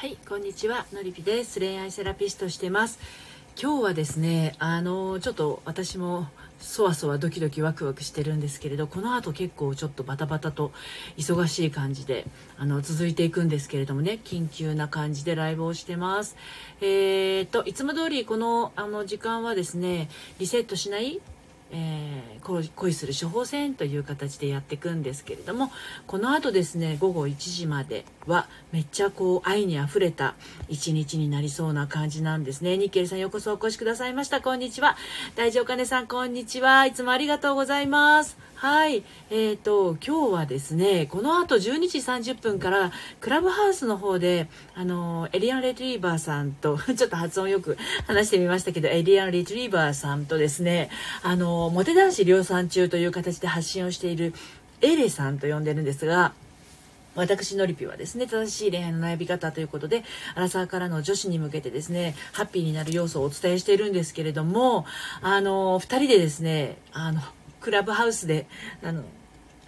はい、こんにちは、のりぴです。恋愛セラピストしてます。今日はですね、あの、ちょっと私もそわそわドキドキワクワクしてるんですけれど、この後結構ちょっとバタバタと忙しい感じで、あの、続いていくんですけれどもね、緊急な感じでライブをしてます。えー、と、いつも通りこの、あの、時間はですね、リセットしないえー、恋する処方箋という形でやっていくんですけれどもこのあとですね午後1時まではめっちゃこう愛にあふれた一日になりそうな感じなんですね。ニッケルさんようこそお越しくださいました。こんにちは。大丈夫かねさんこんにちは。いつもありがとうございます。はい。えーと今日はですねこの後12時30分からクラブハウスの方であのエリアン・レトリーバーさんと ちょっと発音よく 話してみましたけどエリアン・レトリーバーさんとですねあのモテ男子量産中という形で発信をしているエレさんと呼んでるんですが私のりぴはですね正しい恋愛の悩み方ということでアラサーからの女子に向けてですねハッピーになる要素をお伝えしているんですけれどもあの2人でですねあのクラブハウスであの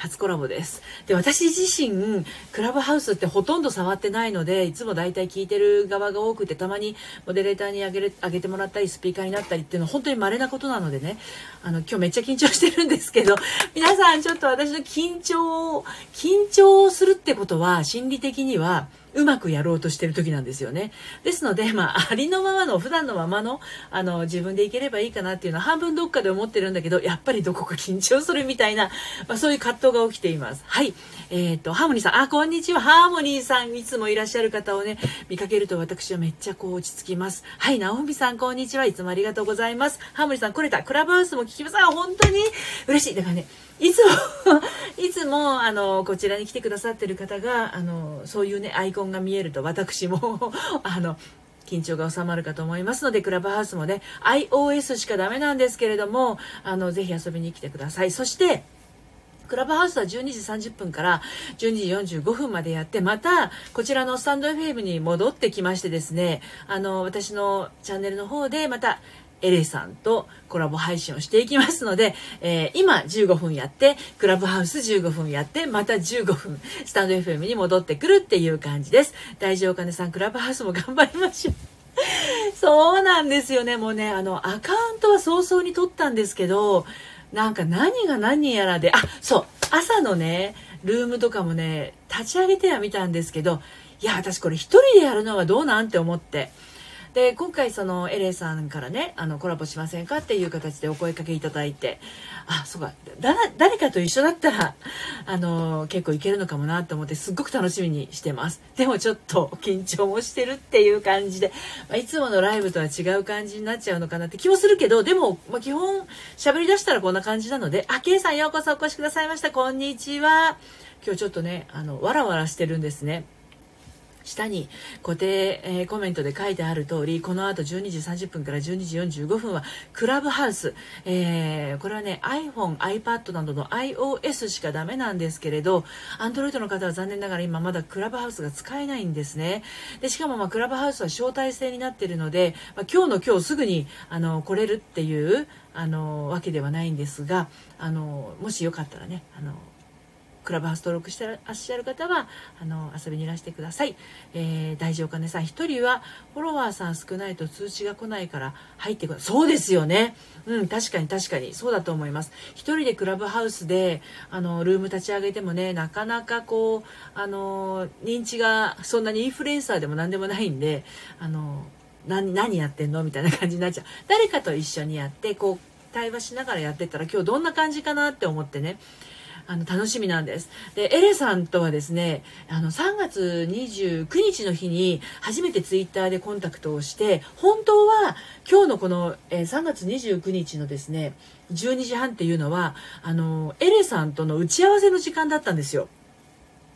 初コラボです。で、私自身、クラブハウスってほとんど触ってないので、いつも大体聞いてる側が多くて、たまにモデレーターにあげる、あげてもらったり、スピーカーになったりっていうのは本当に稀なことなのでね、あの、今日めっちゃ緊張してるんですけど、皆さんちょっと私の緊張を、緊張するってことは、心理的には、うまくやろうとしてる時なんですよね。ですので、まあ、ありのままの、普段のままの、あの、自分でいければいいかなっていうのは半分どっかで思ってるんだけど、やっぱりどこか緊張するみたいな、まあ、そういう葛藤が起きています。はい。えっ、と、ハーモニーさん、あ、こんにちは。ハーモニーさん、いつもいらっしゃる方をね、見かけると私はめっちゃこう落ち着きます。はい、ナオミさん、こんにちは。いつもありがとうございます。ハーモニーさん、来れた。クラブハウスも聞きます。あ、本当に嬉しい。だからね、いつもいつも、あの、こちらに来てくださってる方が、あの、そういうね、アイコンが見えると、私も あの、緊張が収まるかと思いますので、クラブハウスもね、iOS しかダメなんですけれども、あの、ぜひ遊びに来てください。そして、クラブハウスは12時30分から12時45分までやって、また、こちらのスタンド FM に戻ってきましてですね、あの、私のチャンネルの方で、また、エレさんとコラボ配信をしていきますので、えー、今15分やって、クラブハウス15分やって、また15分、スタンド FM に戻ってくるっていう感じです。大丈夫かねさん、クラブハウスも頑張りましょう。そうなんですよね。もうね、あの、アカウントは早々に取ったんですけど、なんか何が何やらで、あ、そう、朝のね、ルームとかもね、立ち上げてはみたんですけど、いや、私これ一人でやるのはどうなんて思って。で今回そのエレさんからねあのコラボしませんかっていう形でお声かけいただいてあそうか誰かと一緒だったらあの結構いけるのかもなと思ってすっごく楽しみにしてます。でもちょっと緊張もしてるっていう感じで、まあ、いつものライブとは違う感じになっちゃうのかなって気もするけどでも、まあ、基本喋りだしたらこんな感じなのであケイさんようこそお越しくださいました。こんにちは。今日ちょっとねあのわらわらしてるんですね。下に固定、えー、コメントで書いてある通り、この後12時30分から12時45分はクラブハウス。えー、これはね、iPhone、iPad などの iOS しかダメなんですけれど、Android の方は残念ながら今まだクラブハウスが使えないんですね。で、しかもまあクラブハウスは招待制になっているので、まあ、今日の今日すぐにあの来れるっていうあのわけではないんですが、あのもしよかったらね、あのクラブハウス登録してらっしゃる方はあの遊びにいらしてください、えー、大丈夫かねさん。1人はフォロワーさん少ないと通知が来ないから入ってくるそうですよね。うん確かに確かに。そうだと思います。1人でクラブハウスであのルーム立ち上げてもねなかなかこうあの認知がそんなにインフルエンサーでも何でもないんであの何何やってんの？みたいな感じになっちゃう。誰かと一緒にやってこう対話しながらやってったら今日どんな感じかなって思ってね。あの楽しみなんです。で、エレさんとはですね、あの3月29日の日に初めてツイッターでコンタクトをして、本当は今日のこの、え、3月29日のですね、12時半っていうのは、あの、エレさんとの打ち合わせの時間だったんですよ。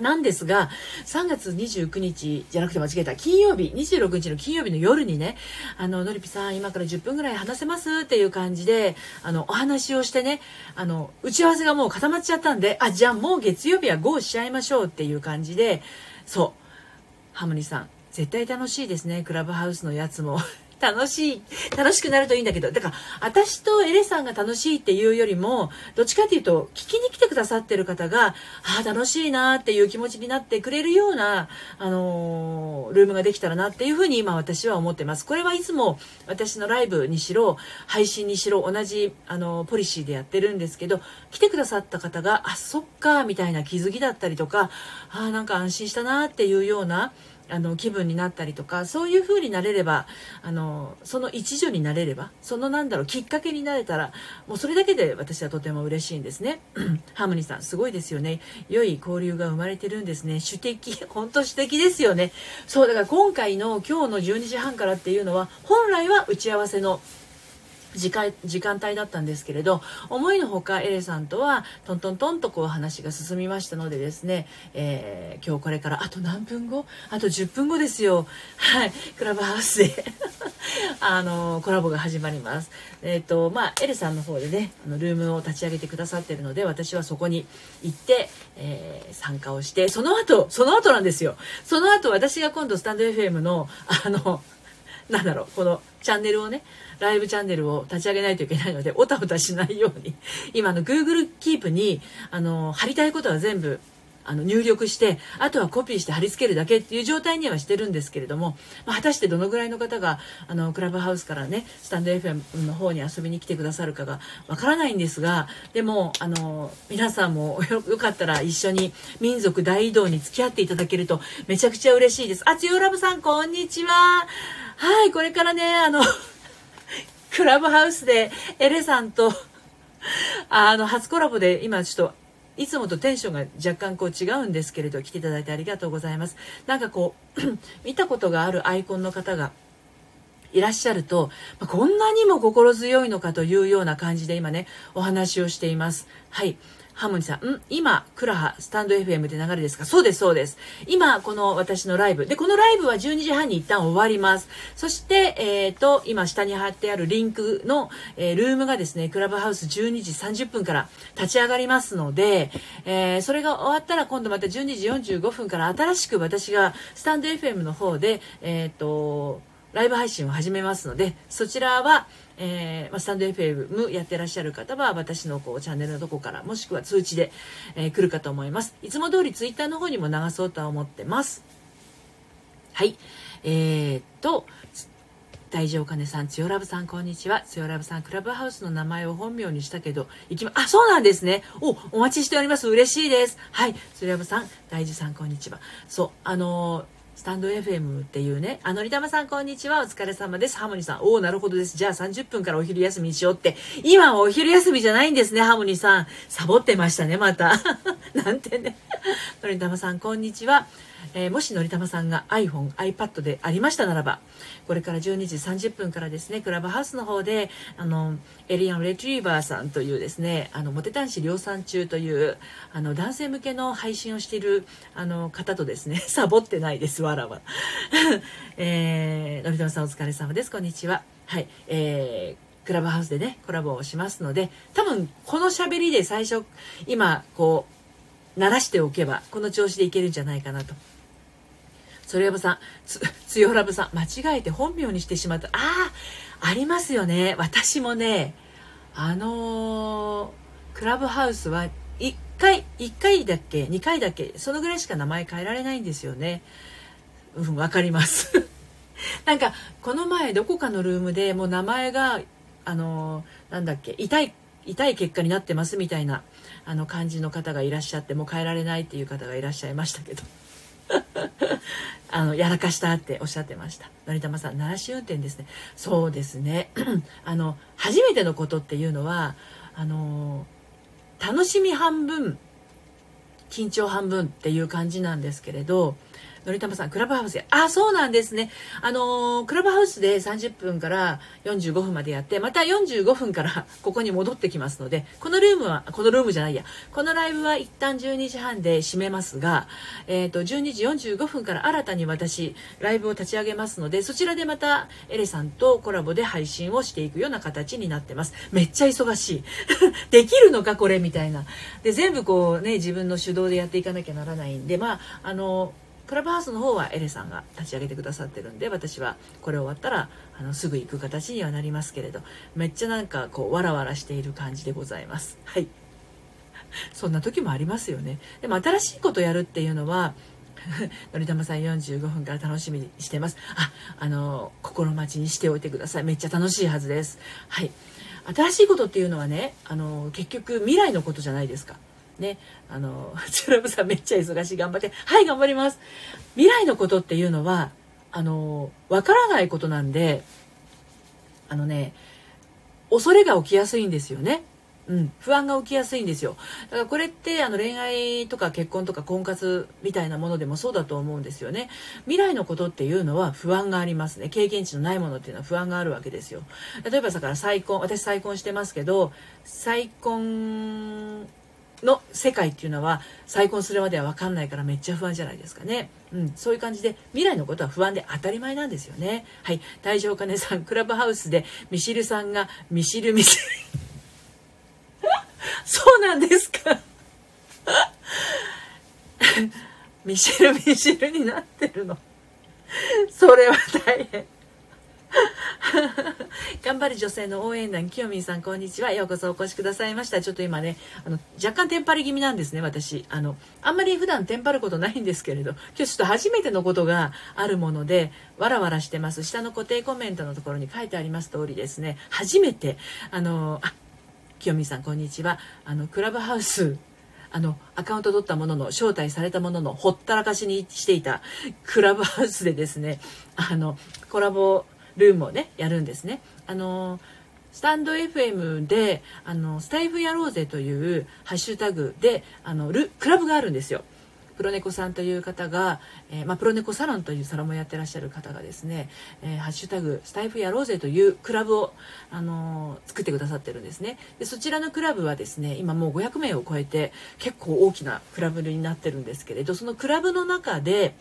なんですが、3月29日じゃなくて間違えた、金曜日、26日の金曜日の夜にね、あの、のりぴさん、今から10分ぐらい話せますっていう感じで、あの、お話をしてね、あの、打ち合わせがもう固まっちゃったんで、あ、じゃあもう月曜日は GO しちゃいましょうっていう感じで、そう、ハムニさん、絶対楽しいですね、クラブハウスのやつも。楽しい、楽しくなるといいんだけど、だから、私とエレさんが楽しいっていうよりも、どっちかっていうと、聞きに来てくださってる方が、ああ、楽しいなっていう気持ちになってくれるような、あのー、ルームができたらなっていうふうに今私は思ってます。これはいつも私のライブにしろ、配信にしろ、同じ、あのー、ポリシーでやってるんですけど、来てくださった方が、あ、そっか、みたいな気づきだったりとか、ああ、なんか安心したなっていうような、あの気分になったりとかそういう風になれればあのその一助になれればそのなんだろうきっかけになれたらもうそれだけで私はとても嬉しいんですね。ハーモニーさんすごいですよね。良い交流が生まれてるんですね。主的 本当主的ですよね。そうだから今回の今日の12時半からっていうのは本来は打ち合わせの時間時間帯だったんですけれど思いのほかエレさんとはトントントンとこう話が進みましたのでですね、えー、今日これからあと何分後？あと10分後ですよ。はい。クラブハウスで あのコラボが始まります。えっ、ー、とまあエレさんの方でねあのルームを立ち上げてくださってるので私はそこに行って、えー、参加をしてその後その後なんですよ。その後私が今度スタンド FM のあのなんだろうこのチャンネルをねライブチャンネルを立ち上げないといけないので、おたおたしないように、今の Google Keep に、あの、貼りたいことは全部、あの入力してあとはコピーして貼り付けるだけっていう状態にはしてるんですけれども、まあ、果たしてどのぐらいの方があのクラブハウスからねスタンド FM の方に遊びに来てくださるかがわからないんですがでもあの皆さんもよかったら一緒に民族大移動に付き合っていただけるとめちゃくちゃ嬉しいです。あつよラブさんこんにちは。はいこれからねあのラブハウスでエレさんと、あの、初コラボで今ちょっと、いつもとテンションが若干こう違うんですけれど、来ていただいてありがとうございます。なんかこう、見たことがあるアイコンの方が、いらっしゃると、こんなにも心強いのかというような感じで今ね、お話をしています。はい。ハモニさん、ん？今、クラハ、スタンド FM で流れですか？そうです、そうです。今、この私のライブ。で、このライブは12時半に一旦終わります。そして、えっ、ー、と、今下に貼ってあるリンクの、えー、ルームがですね、クラブハウス12時30分から立ち上がりますので、えー、それが終わったら今度また12時45分から新しく私がスタンド FM の方で、えっ、と、ライブ配信を始めますので、そちらは、えー、まスタンド FM やってらっしゃる方は私のこうチャンネルのとこからもしくは通知で、えー、来るかと思います。いつも通りツイッターの方にも流そうとは思ってます。はい。えー、っと、大丈夫かねさん、つよラブさん、こんにちは。つよラブさん、クラブハウスの名前を本名にしたけど、行きま、あ、そうなんですね。お、お待ちしております。嬉しいです。はい。つよラブさん、大樹さん、こんにちは。そう、あのースタンド FM っていうね、あのりたまさんこんにちは、お疲れ様です。ハモニさん、おお、なるほどです。じゃあ30分からお昼休みにしようって。今はお昼休みじゃないんですね、ハモニさん。サボってましたね、また。なんてね。のりたまさん、こんにちは。えー、もしのりたまさんが iPhone、iPad でありましたならば、これから12時30分からですね、クラブハウスの方で、あの、エリアン・レトリーバーさんというですね、あの、モテ男子量産中という、あの、男性向けの配信をしている、あの、方とですね、サボってないです、わらわ。えー、のりたまさんお疲れ様です。こんにちは。はい、えー、クラブハウスでね、コラボをしますので、多分、この喋りで最初、今、こう、鳴らしておけば、この調子でいけるんじゃないかなとそれさん、つ、つよラブさん、間違えて本名にしてしまった。ああ、ありますよね。私もね、あのー、クラブハウスは1回、1回だっけ ?2 回だっけそのぐらいしか名前変えられないんですよね。うん、わかります。なんか、この前どこかのルームでもう名前が、あのー、なんだっけ、痛い、痛い結果になってますみたいな、あの感じの方がいらっしゃって、もう変えられないっていう方がいらっしゃいましたけど。あの、やらかしたっておっしゃってました。のりたまさん、鳴らし運転ですね。そうですね。あの、初めてのことっていうのは、あの、楽しみ半分、緊張半分っていう感じなんですけれど、のりたまさん、クラブハウスで。あ、そうなんですね。あのー、クラブハウスで30分から45分までやって、また45分から ここに戻ってきますので、このルームは、このルームじゃないや、このライブは一旦12時半で閉めますが、えっ、ー、と、12時45分から新たに私、ライブを立ち上げますので、そちらでまたエレさんとコラボで配信をしていくような形になってます。めっちゃ忙しい。できるのかこれみたいな。で、全部こうね、自分の主導でやっていかなきゃならないんで、まあ、あのークラブハウスの方はエレさんが立ち上げてくださってるんで私はこれ終わったらあのすぐ行く形にはなりますけれどめっちゃなんかこうわらわらしている感じでございます。はい。そんな時もありますよね。でも新しいことやるっていうのは のりたまさん45分から楽しみにしてます。ああの心待ちにしておいてください。めっちゃ楽しいはずです。はい。新しいことっていうのはねあの結局未来のことじゃないですか。ね、あの、チュラブさんめっちゃ忙しい、頑張って。はい、頑張ります。未来のことっていうのは、あの、わからないことなんで、あのね、恐れが起きやすいんですよね。うん、不安が起きやすいんですよ。だからこれってあの恋愛とか結婚とか婚活みたいなものでもそうだと思うんですよね。未来のことっていうのは不安がありますね。経験値のないものっていうのは不安があるわけですよ。例えばさから再婚、私再婚してますけど、再婚の世界っていうのは再婚するまでは分かんないからめっちゃ不安じゃないですかね。うん、そういう感じで未来のことは不安で当たり前なんですよね。はい。大正金さん、クラブハウスでミシルさんがミシルミシル。そうなんですか。ミシルミシルになってるの。それは大変。頑張る女性の応援団、きよみんさん、こんにちは。ようこそお越しくださいました。ちょっと今ね、あの、若干テンパり気味なんですね、私。あの、あんまり普段テンパることないんですけれど、今日ちょっと初めてのことがあるもので、わらわらしてます。下の固定コメントのところに書いてあります通りですね、初めて、あの、きよみんさん、こんにちは。あの、クラブハウス、あの、アカウント取ったものの、招待されたものの、ほったらかしにしていたクラブハウスでですね、あの、コラボルームをねやるんですね。あのスタンド FM であのスタイフやろうぜというハッシュタグであのルクラブがあるんですよ。プロネコさんという方が、えー、まあ、プロネコサロンというサロンもやってらっしゃる方がですね、えー、ハッシュタグスタイフやろうぜというクラブを、あのー、作ってくださってるんですねでそちらのクラブはですね今もう500名を超えて結構大きなクラブになってるんですけれどそのクラブの中で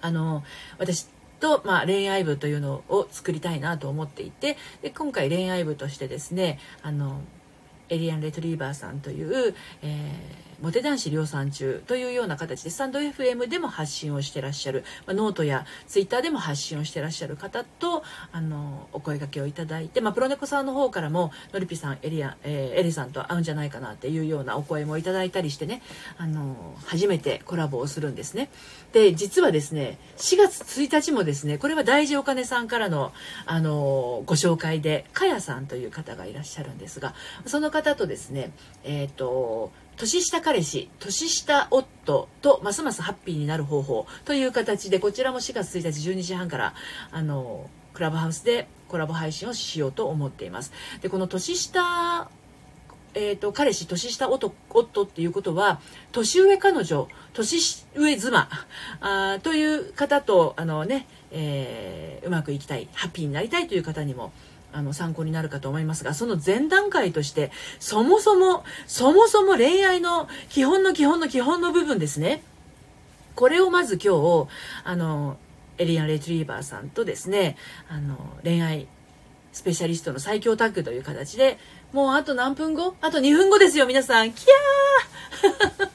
あの私と、まあ、恋愛部というのを作りたいなと思っていてで今回恋愛部としてですねあのエリアン・レトリーバーさんという、えー、モテ男子量産中というような形でスタンド FM でも発信をしてらっしゃる、まあ、ノートやツイッターでも発信をしてらっしゃる方とあのお声掛けをいただいて、まあ、プロネコさんの方からものりぴさんエリア、えー、エリさんと会うんじゃないかなっていうようなお声もいただいたりしてねあの初めてコラボをするんですね。で実はですね4月1日もですねこれは大事お金さんからのあのご紹介でかやさんという方がいらっしゃるんですがその方とですねえっ、ー、と年下彼氏年下夫とますますハッピーになる方法という形でこちらも4月1日12時半からあのクラブハウスでコラボ配信をしようと思っています。でこの年下えーと、彼氏年下夫夫っていうことは年上彼女年上妻あという方とあのね、えー、うまくいきたいハッピーになりたいという方にもあの参考になるかと思いますがその前段階としてそもそもそもそも恋愛の基本の基本の基本の部分ですね。これをまず今日あのエリアン・レトリーバーさんとですねあの恋愛スペシャリストの最強タッグという形でもうあと何分後？あと2分後ですよ皆さん。キャー！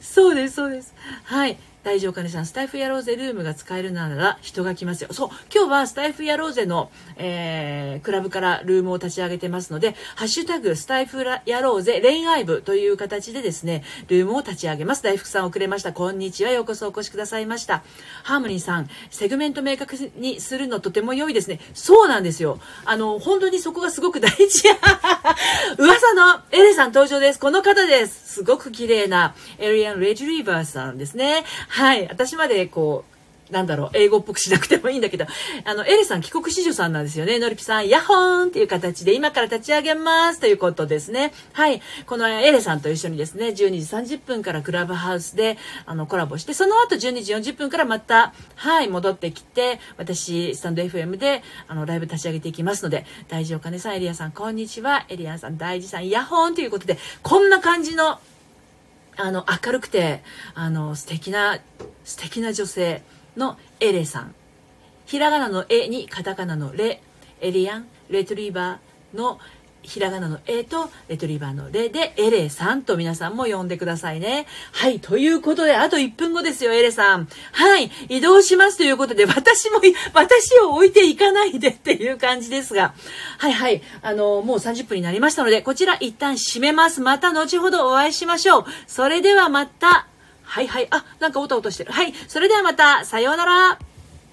そうですそうです。はい。大丈夫かねさん、スタイフやろうぜルームが使えるなら人が来ますよ。そう、今日はスタイフやろうぜの、えー、クラブからルームを立ち上げてますので、ハッシュタグ、スタイフやろうぜ恋愛部という形でですね、ルームを立ち上げます。大福さん遅れました。こんにちは。ようこそお越しくださいました。ハーモニーさん、セグメント明確にするのとても良いですね。そうなんですよ。あの、本当にそこがすごく大事。噂のエレさん登場です。この方です。すごく綺麗なエリアン・レジュリーバーさんですね。はい。私までこう、なんだろう、英語っぽくしなくてもいいんだけど、あの、エレさん帰国子女さんなんですよね。のりぴさん、ヤホーンっていう形で今から立ち上げますということですね。はい。このエレさんと一緒にですね、12時30分からクラブハウスで、あの、コラボして、その後12時40分からまた、はい、戻ってきて、私、スタンド FM で、あの、ライブ立ち上げていきますので、大事お金さん、エリアさん、こんにちは。エリアさん、大事さん、ヤホーンということで、こんな感じの、あの、明るくて、あの、素敵な、素敵な女性のエレさん。ひらがなのエにカタカナのレ、エリアン、レトリーバーのひらがなの A とレトリバーのレでエレさんと皆さんも呼んでくださいね。はい。ということで、あと1分後ですよ、エレさん。はい。移動しますということで、私も、私を置いていかないでっていう感じですが。はいはい。あの、もう30分になりましたので、こちら一旦閉めます。また後ほどお会いしましょう。それではまた。はいはい。あ、なんかおたおたしてる。はい。それではまた、さようなら。